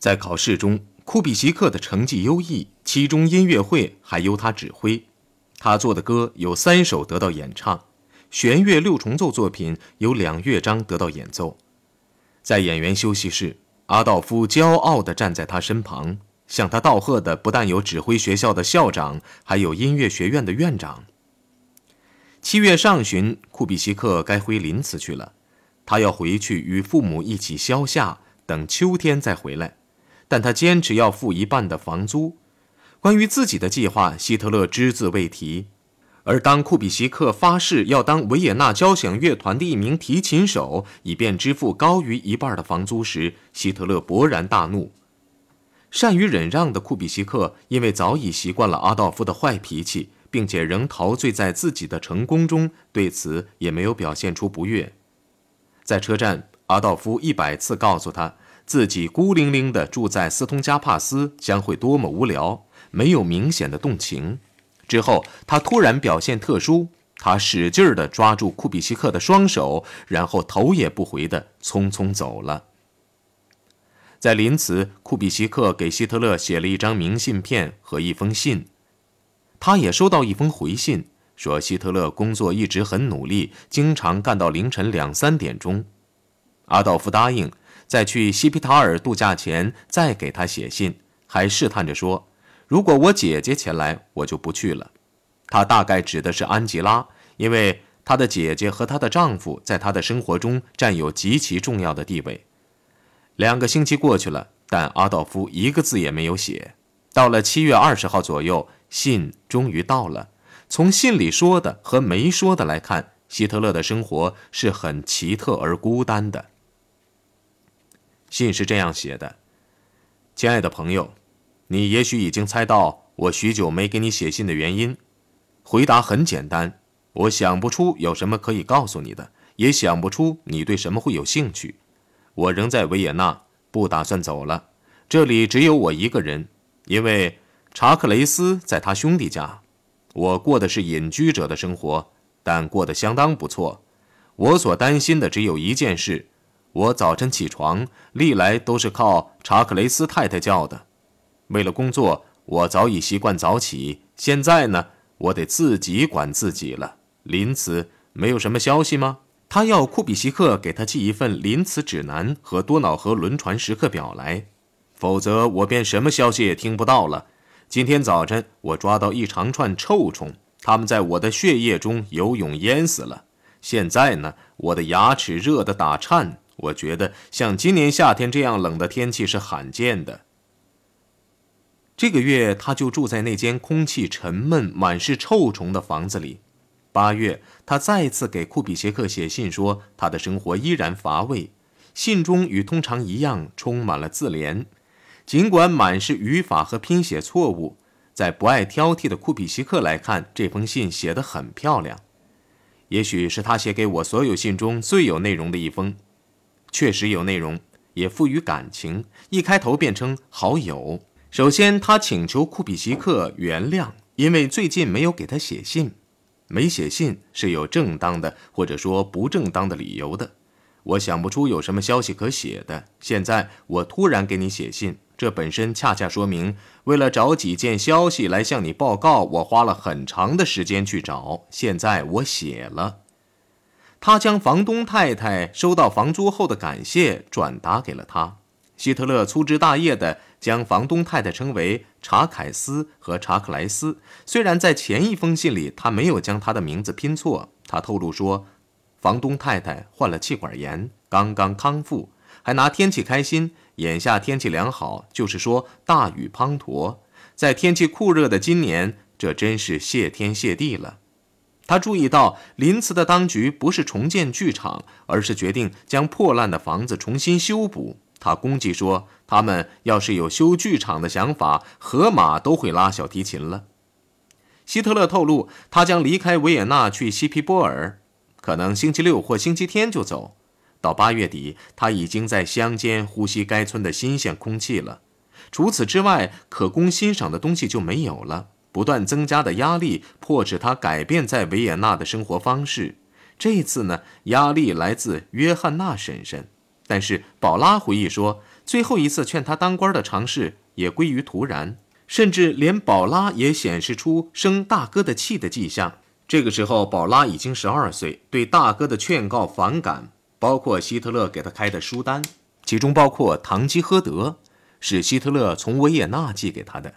在考试中，库比西克的成绩优异，其中音乐会还由他指挥。他做的歌有三首得到演唱，弦乐六重奏作品有两乐章得到演奏。在演员休息室，阿道夫骄傲地站在他身旁，向他道贺的不但有指挥学校的校长，还有音乐学院的院长。七月上旬，库比西克该回林茨去了，他要回去与父母一起消夏，等秋天再回来。但他坚持要付一半的房租。关于自己的计划，希特勒只字未提。而当库比西克发誓要当维也纳交响乐团的一名提琴手，以便支付高于一半的房租时，希特勒勃然大怒。善于忍让的库比西克，因为早已习惯了阿道夫的坏脾气，并且仍陶醉在自己的成功中，对此也没有表现出不悦。在车站，阿道夫一百次告诉他，自己孤零零地住在斯通加帕斯将会多么无聊。没有明显的动情，之后他突然表现特殊，他使劲地抓住库比西克的双手，然后头也不回地匆匆走了。在临茨，库比西克给希特勒写了一张明信片和一封信，他也收到一封回信，说希特勒工作一直很努力，经常干到凌晨两三点钟。阿道夫答应在去西皮塔尔度假前再给他写信，还试探着说。如果我姐姐前来，我就不去了。她大概指的是安吉拉，因为她的姐姐和她的丈夫在她的生活中占有极其重要的地位。两个星期过去了，但阿道夫一个字也没有写。到了七月二十号左右，信终于到了。从信里说的和没说的来看，希特勒的生活是很奇特而孤单的。信是这样写的：“亲爱的朋友。”你也许已经猜到我许久没给你写信的原因。回答很简单，我想不出有什么可以告诉你的，也想不出你对什么会有兴趣。我仍在维也纳，不打算走了。这里只有我一个人，因为查克雷斯在他兄弟家。我过的是隐居者的生活，但过得相当不错。我所担心的只有一件事：我早晨起床历来都是靠查克雷斯太太叫的。为了工作，我早已习惯早起。现在呢，我得自己管自己了。林茨没有什么消息吗？他要库比西克给他寄一份林茨指南和多瑙河轮船时刻表来，否则我便什么消息也听不到了。今天早晨我抓到一长串臭虫，它们在我的血液中游泳淹死了。现在呢，我的牙齿热得打颤。我觉得像今年夏天这样冷的天气是罕见的。这个月，他就住在那间空气沉闷、满是臭虫的房子里。八月，他再次给库比谢克写信说，他的生活依然乏味。信中与通常一样，充满了自怜，尽管满是语法和拼写错误。在不爱挑剔的库比西克来看，这封信写得很漂亮。也许是他写给我所有信中最有内容的一封，确实有内容，也富于感情。一开头便称好友。首先，他请求库比西克原谅，因为最近没有给他写信。没写信是有正当的或者说不正当的理由的。我想不出有什么消息可写的。现在我突然给你写信，这本身恰恰说明，为了找几件消息来向你报告，我花了很长的时间去找。现在我写了。他将房东太太收到房租后的感谢转达给了他。希特勒粗枝大叶地将房东太太称为查凯斯和查克莱斯。虽然在前一封信里他没有将他的名字拼错，他透露说，房东太太患了气管炎，刚刚康复，还拿天气开心。眼下天气良好，就是说大雨滂沱。在天气酷热的今年，这真是谢天谢地了。他注意到林茨的当局不是重建剧场，而是决定将破烂的房子重新修补。他攻击说：“他们要是有修剧场的想法，河马都会拉小提琴了。”希特勒透露，他将离开维也纳去西皮波尔，可能星期六或星期天就走。到八月底，他已经在乡间呼吸该村的新鲜空气了。除此之外，可供欣赏的东西就没有了。不断增加的压力迫使他改变在维也纳的生活方式。这次呢，压力来自约翰娜婶婶。但是宝拉回忆说，最后一次劝他当官的尝试也归于突然，甚至连宝拉也显示出生大哥的气的迹象。这个时候，宝拉已经十二岁，对大哥的劝告反感，包括希特勒给他开的书单，其中包括《堂吉诃德》，是希特勒从维也纳寄给他的。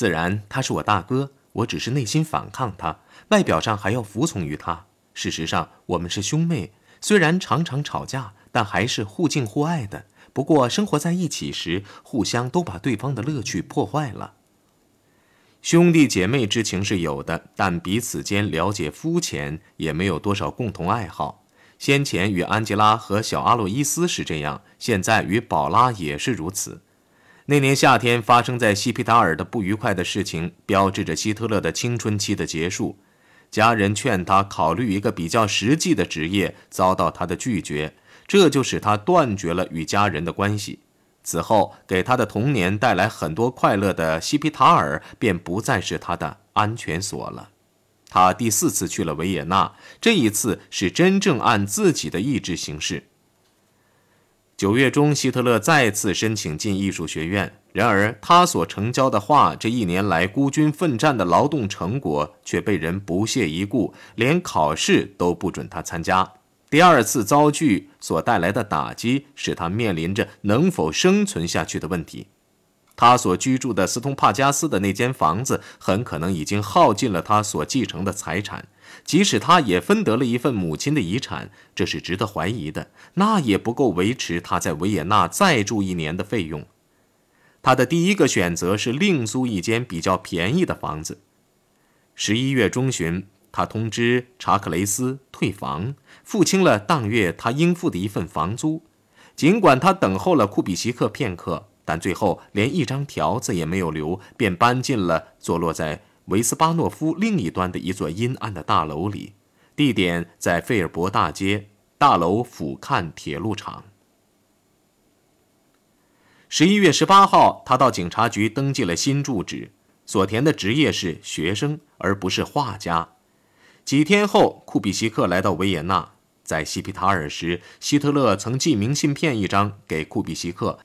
自然，他是我大哥，我只是内心反抗他，外表上还要服从于他。事实上，我们是兄妹，虽然常常吵架，但还是互敬互爱的。不过，生活在一起时，互相都把对方的乐趣破坏了。兄弟姐妹之情是有的，但彼此间了解肤浅，也没有多少共同爱好。先前与安吉拉和小阿洛伊斯是这样，现在与宝拉也是如此。那年夏天发生在西皮塔尔的不愉快的事情，标志着希特勒的青春期的结束。家人劝他考虑一个比较实际的职业，遭到他的拒绝。这就使他断绝了与家人的关系。此后，给他的童年带来很多快乐的西皮塔尔便不再是他的安全所了。他第四次去了维也纳，这一次是真正按自己的意志行事。九月中，希特勒再次申请进艺术学院，然而他所成交的画，这一年来孤军奋战的劳动成果，却被人不屑一顾，连考试都不准他参加。第二次遭拒所带来的打击，使他面临着能否生存下去的问题。他所居住的斯通帕加斯的那间房子，很可能已经耗尽了他所继承的财产。即使他也分得了一份母亲的遗产，这是值得怀疑的。那也不够维持他在维也纳再住一年的费用。他的第一个选择是另租一间比较便宜的房子。十一月中旬。他通知查克雷斯退房，付清了当月他应付的一份房租。尽管他等候了库比西克片刻，但最后连一张条子也没有留，便搬进了坐落在维斯巴诺夫另一端的一座阴暗的大楼里，地点在费尔伯大街。大楼俯瞰铁路厂。十一月十八号，他到警察局登记了新住址，所填的职业是学生，而不是画家。几天后，库比西克来到维也纳。在西皮塔尔时，希特勒曾寄明信片一张给库比西克，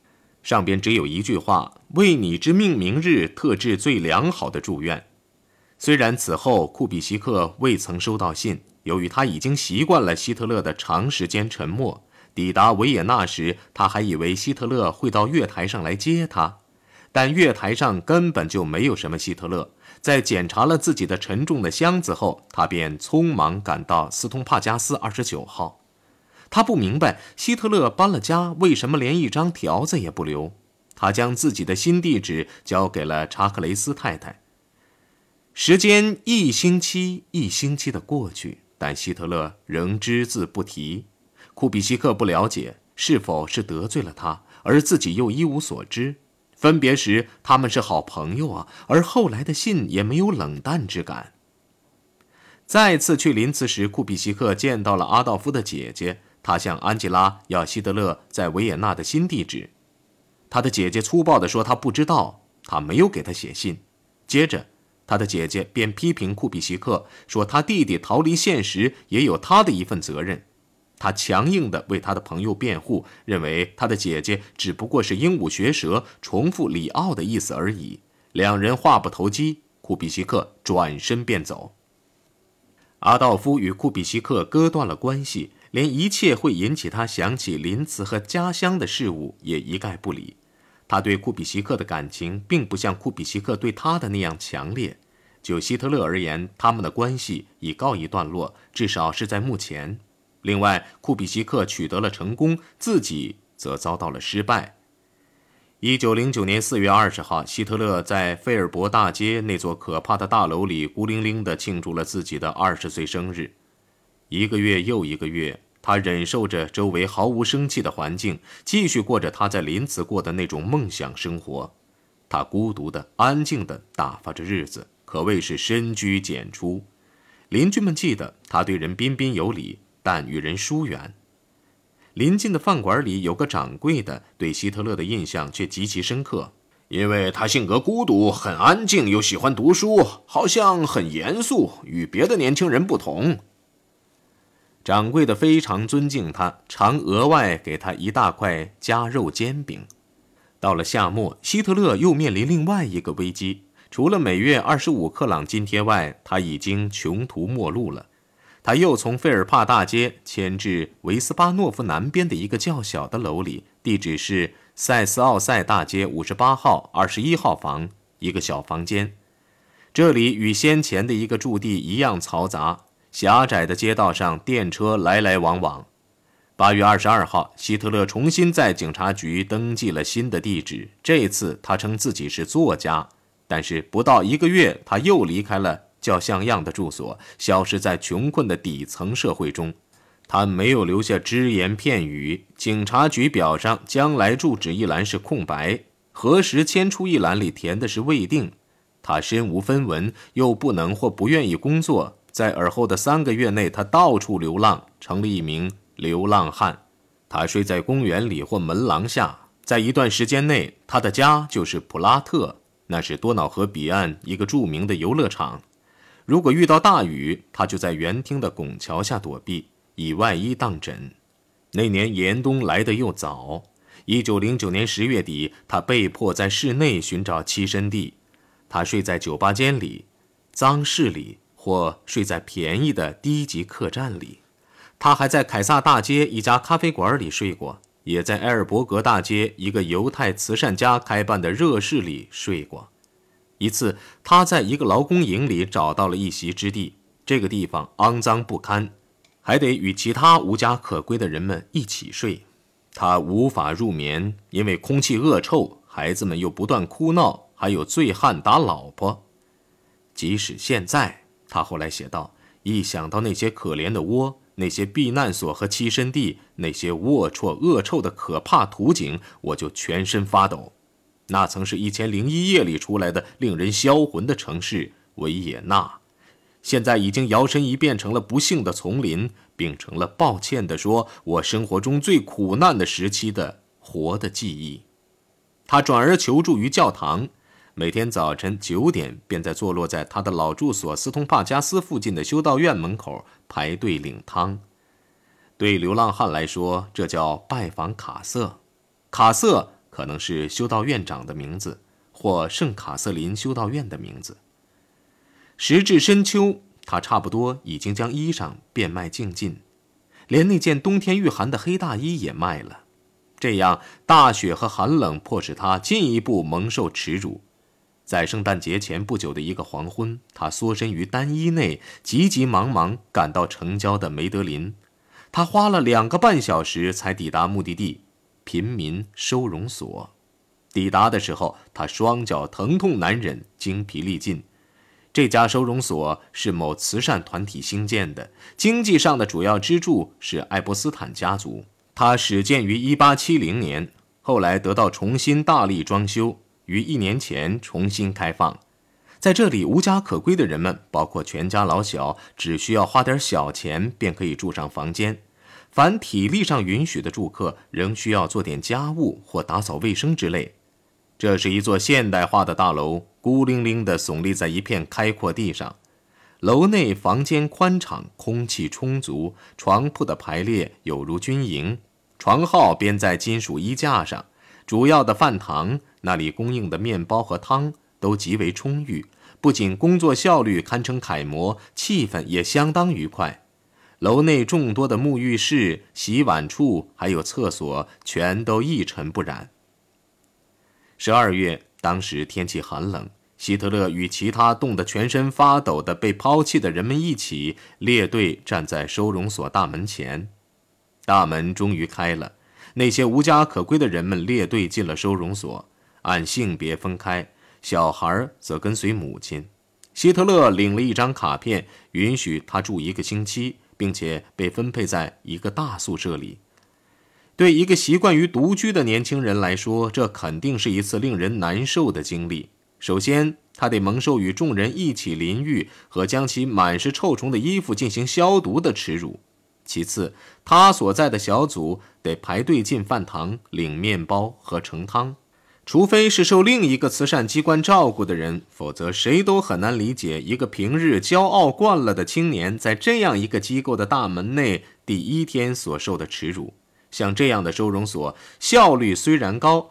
上边只有一句话：“为你之命名日特致最良好的祝愿。”虽然此后库比西克未曾收到信，由于他已经习惯了希特勒的长时间沉默。抵达维也纳时，他还以为希特勒会到月台上来接他，但月台上根本就没有什么希特勒。在检查了自己的沉重的箱子后，他便匆忙赶到斯通帕加斯二十九号。他不明白希特勒搬了家，为什么连一张条子也不留。他将自己的新地址交给了查克雷斯太太。时间一星期一星期的过去，但希特勒仍只字不提。库比西克不了解是否是得罪了他，而自己又一无所知。分别时，他们是好朋友啊，而后来的信也没有冷淡之感。再次去林茨时，库比西克见到了阿道夫的姐姐，他向安吉拉要希特勒在维也纳的新地址。他的姐姐粗暴地说：“他不知道，他没有给他写信。”接着，他的姐姐便批评库比西克说：“他弟弟逃离现实，也有他的一份责任。”他强硬地为他的朋友辩护，认为他的姐姐只不过是鹦鹉学舌，重复里奥的意思而已。两人话不投机，库比西克转身便走。阿道夫与库比西克割断了关系，连一切会引起他想起林茨和家乡的事物也一概不理。他对库比西克的感情并不像库比西克对他的那样强烈。就希特勒而言，他们的关系已告一段落，至少是在目前。另外，库比西克取得了成功，自己则遭到了失败。一九零九年四月二十号，希特勒在费尔伯大街那座可怕的大楼里孤零零地庆祝了自己的二十岁生日。一个月又一个月，他忍受着周围毫无生气的环境，继续过着他在林茨过的那种梦想生活。他孤独的、安静的打发着日子，可谓是深居简出。邻居们记得他对人彬彬有礼。但与人疏远。临近的饭馆里有个掌柜的，对希特勒的印象却极其深刻，因为他性格孤独，很安静，又喜欢读书，好像很严肃，与别的年轻人不同。掌柜的非常尊敬他，常额外给他一大块夹肉煎饼。到了夏末，希特勒又面临另外一个危机。除了每月二十五克朗津贴外，他已经穷途末路了。他又从费尔帕大街迁至维斯巴诺夫南边的一个较小的楼里，地址是塞斯奥塞大街五十八号二十一号房，一个小房间。这里与先前的一个驻地一样嘈杂，狭窄的街道上电车来来往往。八月二十二号，希特勒重新在警察局登记了新的地址，这次他称自己是作家。但是不到一个月，他又离开了较像样的住所，消失在穷困的底层社会中。他没有留下只言片语。警察局表上将来住址一栏是空白，何时迁出一栏里填的是未定。他身无分文，又不能或不愿意工作，在而后的三个月内，他到处流浪，成了一名流浪汉。他睡在公园里或门廊下。在一段时间内，他的家就是普拉特。那是多瑙河彼岸一个著名的游乐场。如果遇到大雨，他就在园厅的拱桥下躲避，以外衣当枕。那年严冬来得又早。一九零九年十月底，他被迫在室内寻找栖身地。他睡在酒吧间里、脏室里，或睡在便宜的低级客栈里。他还在凯撒大街一家咖啡馆里睡过。也在埃尔伯格大街一个犹太慈善家开办的热室里睡过。一次，他在一个劳工营里找到了一席之地。这个地方肮脏不堪，还得与其他无家可归的人们一起睡。他无法入眠，因为空气恶臭，孩子们又不断哭闹，还有醉汉打老婆。即使现在，他后来写道，一想到那些可怜的窝。那些避难所和栖身地，那些龌龊恶臭的可怕图景，我就全身发抖。那曾是一千零一夜里出来的令人销魂的城市维也纳，现在已经摇身一变成了不幸的丛林，并成了抱歉地说，我生活中最苦难的时期的活的记忆。他转而求助于教堂。每天早晨九点，便在坐落在他的老住所斯通帕加斯附近的修道院门口排队领汤。对流浪汉来说，这叫拜访卡瑟。卡瑟可能是修道院长的名字，或圣卡瑟琳修道院的名字。时至深秋，他差不多已经将衣裳变卖净尽，连那件冬天御寒的黑大衣也卖了。这样，大雪和寒冷迫使他进一步蒙受耻辱。在圣诞节前不久的一个黄昏，他缩身于单衣内，急急忙忙赶到城郊的梅德林。他花了两个半小时才抵达目的地——贫民收容所。抵达的时候，他双脚疼痛难忍，精疲力尽。这家收容所是某慈善团体兴建的，经济上的主要支柱是爱波斯坦家族。它始建于1870年，后来得到重新大力装修。于一年前重新开放，在这里无家可归的人们，包括全家老小，只需要花点小钱便可以住上房间。凡体力上允许的住客，仍需要做点家务或打扫卫生之类。这是一座现代化的大楼，孤零零地耸立在一片开阔地上。楼内房间宽敞，空气充足，床铺的排列有如军营，床号编在金属衣架上。主要的饭堂那里供应的面包和汤都极为充裕，不仅工作效率堪称楷模，气氛也相当愉快。楼内众多的沐浴室、洗碗处还有厕所全都一尘不染。十二月，当时天气寒冷，希特勒与其他冻得全身发抖的被抛弃的人们一起列队站在收容所大门前，大门终于开了。那些无家可归的人们列队进了收容所，按性别分开，小孩则跟随母亲。希特勒领了一张卡片，允许他住一个星期，并且被分配在一个大宿舍里。对一个习惯于独居的年轻人来说，这肯定是一次令人难受的经历。首先，他得蒙受与众人一起淋浴和将其满是臭虫的衣服进行消毒的耻辱。其次，他所在的小组得排队进饭堂领面包和盛汤，除非是受另一个慈善机关照顾的人，否则谁都很难理解一个平日骄傲惯了的青年在这样一个机构的大门内第一天所受的耻辱。像这样的收容所，效率虽然高，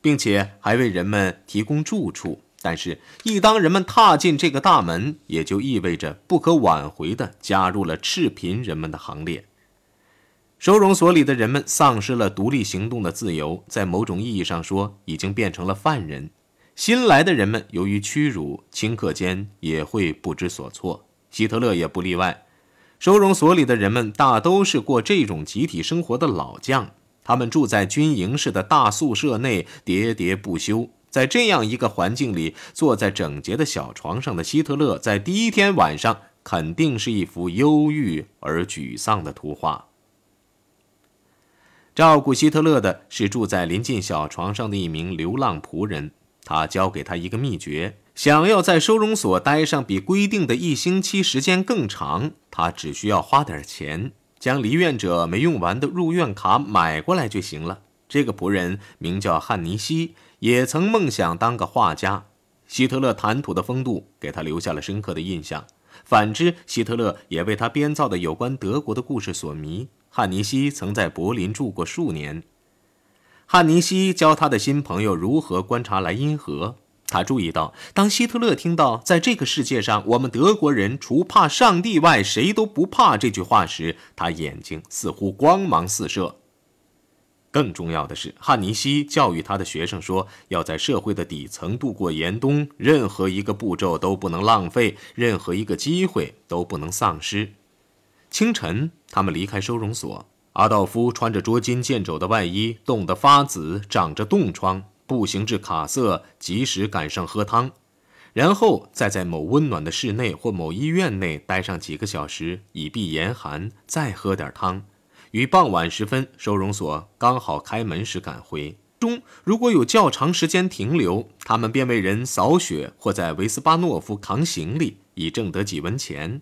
并且还为人们提供住处。但是，一当人们踏进这个大门，也就意味着不可挽回的加入了赤贫人们的行列。收容所里的人们丧失了独立行动的自由，在某种意义上说，已经变成了犯人。新来的人们由于屈辱，顷刻间也会不知所措。希特勒也不例外。收容所里的人们大都是过这种集体生活的老将，他们住在军营式的大宿舍内，喋喋不休。在这样一个环境里，坐在整洁的小床上的希特勒，在第一天晚上肯定是一幅忧郁而沮丧的图画。照顾希特勒的是住在临近小床上的一名流浪仆人，他教给他一个秘诀：想要在收容所待上比规定的一星期时间更长，他只需要花点钱，将离院者没用完的入院卡买过来就行了。这个仆人名叫汉尼西。也曾梦想当个画家，希特勒谈吐的风度给他留下了深刻的印象。反之，希特勒也为他编造的有关德国的故事所迷。汉尼西曾在柏林住过数年，汉尼西教他的新朋友如何观察莱茵河。他注意到，当希特勒听到“在这个世界上，我们德国人除怕上帝外，谁都不怕”这句话时，他眼睛似乎光芒四射。更重要的是，汉尼西教育他的学生说：“要在社会的底层度过严冬，任何一个步骤都不能浪费，任何一个机会都不能丧失。”清晨，他们离开收容所。阿道夫穿着捉襟见肘的外衣，冻得发紫，长着冻疮，步行至卡瑟，及时赶上喝汤，然后再在某温暖的室内或某医院内待上几个小时，以避严寒，再喝点汤。于傍晚时分，收容所刚好开门时赶回。中如果有较长时间停留，他们便为人扫雪或在维斯巴诺夫扛行李，以挣得几文钱。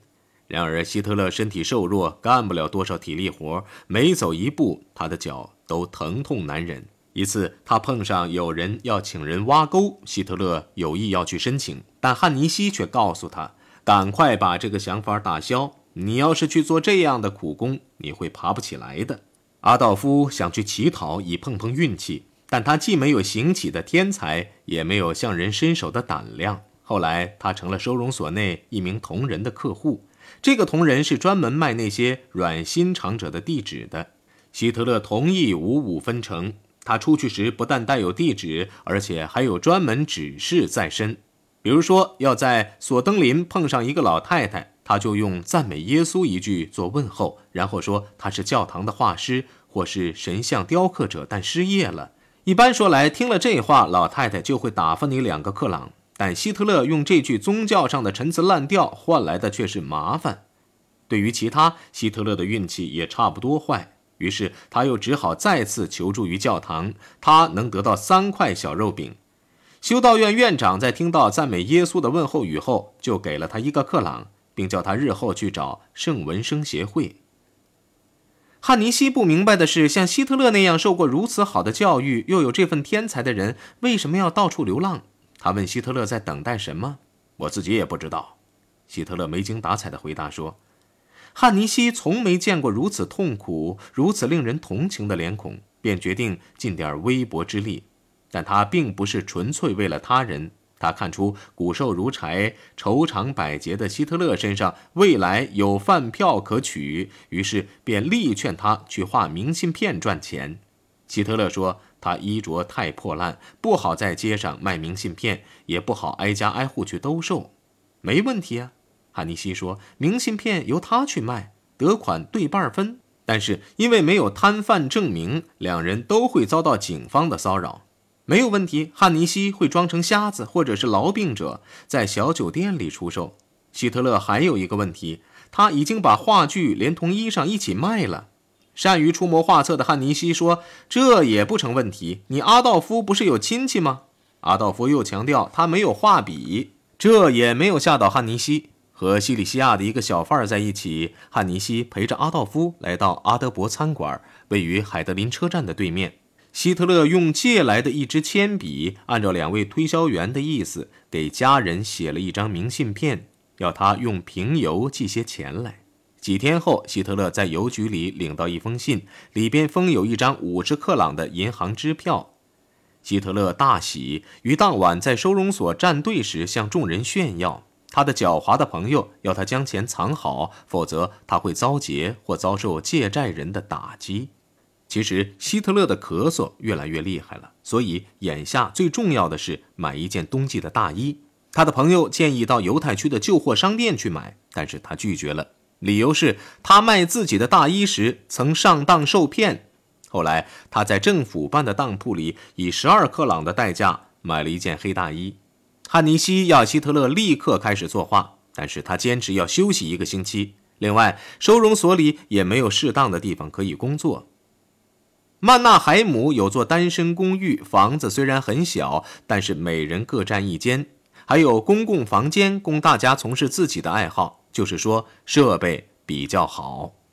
然而希特勒身体瘦弱，干不了多少体力活，每走一步，他的脚都疼痛难忍。一次，他碰上有人要请人挖沟，希特勒有意要去申请，但汉尼西却告诉他，赶快把这个想法打消。你要是去做这样的苦工，你会爬不起来的。阿道夫想去乞讨以碰碰运气，但他既没有行乞的天才，也没有向人伸手的胆量。后来，他成了收容所内一名同人的客户。这个同人是专门卖那些软心肠者的地址的。希特勒同意五五分成。他出去时不但带有地址，而且还有专门指示在身。比如说，要在索登林碰上一个老太太。他就用赞美耶稣一句做问候，然后说他是教堂的画师或是神像雕刻者，但失业了。一般说来，听了这话，老太太就会打发你两个克朗。但希特勒用这句宗教上的陈词滥调换来的却是麻烦。对于其他，希特勒的运气也差不多坏。于是他又只好再次求助于教堂，他能得到三块小肉饼。修道院院长在听到赞美耶稣的问候语后，就给了他一个克朗。并叫他日后去找圣文生协会。汉尼西不明白的是，像希特勒那样受过如此好的教育，又有这份天才的人，为什么要到处流浪？他问希特勒在等待什么？我自己也不知道。希特勒没精打采地回答说：“汉尼西从没见过如此痛苦、如此令人同情的脸孔，便决定尽点微薄之力。但他并不是纯粹为了他人。”他看出骨瘦如柴、愁肠百结的希特勒身上未来有饭票可取，于是便力劝他去画明信片赚钱。希特勒说：“他衣着太破烂，不好在街上卖明信片，也不好挨家挨户去兜售。”没问题啊，汉尼西说：“明信片由他去卖，得款对半分。但是因为没有摊贩证明，两人都会遭到警方的骚扰。”没有问题，汉尼西会装成瞎子或者是痨病者，在小酒店里出售。希特勒还有一个问题，他已经把话剧连同衣裳一起卖了。善于出谋划策的汉尼西说：“这也不成问题。你阿道夫不是有亲戚吗？”阿道夫又强调他没有画笔，这也没有吓倒汉尼西。和西里西亚的一个小贩在一起，汉尼西陪着阿道夫来到阿德伯餐馆，位于海德林车站的对面。希特勒用借来的一支铅笔，按照两位推销员的意思，给家人写了一张明信片，要他用平邮寄些钱来。几天后，希特勒在邮局里领到一封信，里边封有一张五十克朗的银行支票。希特勒大喜，于当晚在收容所站队时向众人炫耀。他的狡猾的朋友要他将钱藏好，否则他会遭劫或遭受借债人的打击。其实，希特勒的咳嗽越来越厉害了，所以眼下最重要的是买一件冬季的大衣。他的朋友建议到犹太区的旧货商店去买，但是他拒绝了，理由是他卖自己的大衣时曾上当受骗。后来，他在政府办的当铺里以十二克朗的代价买了一件黑大衣。汉尼西亚希特勒立刻开始作画，但是他坚持要休息一个星期。另外，收容所里也没有适当的地方可以工作。曼纳海姆有座单身公寓，房子虽然很小，但是每人各占一间。还有公共房间供大家从事自己的爱好，就是说设备比较好。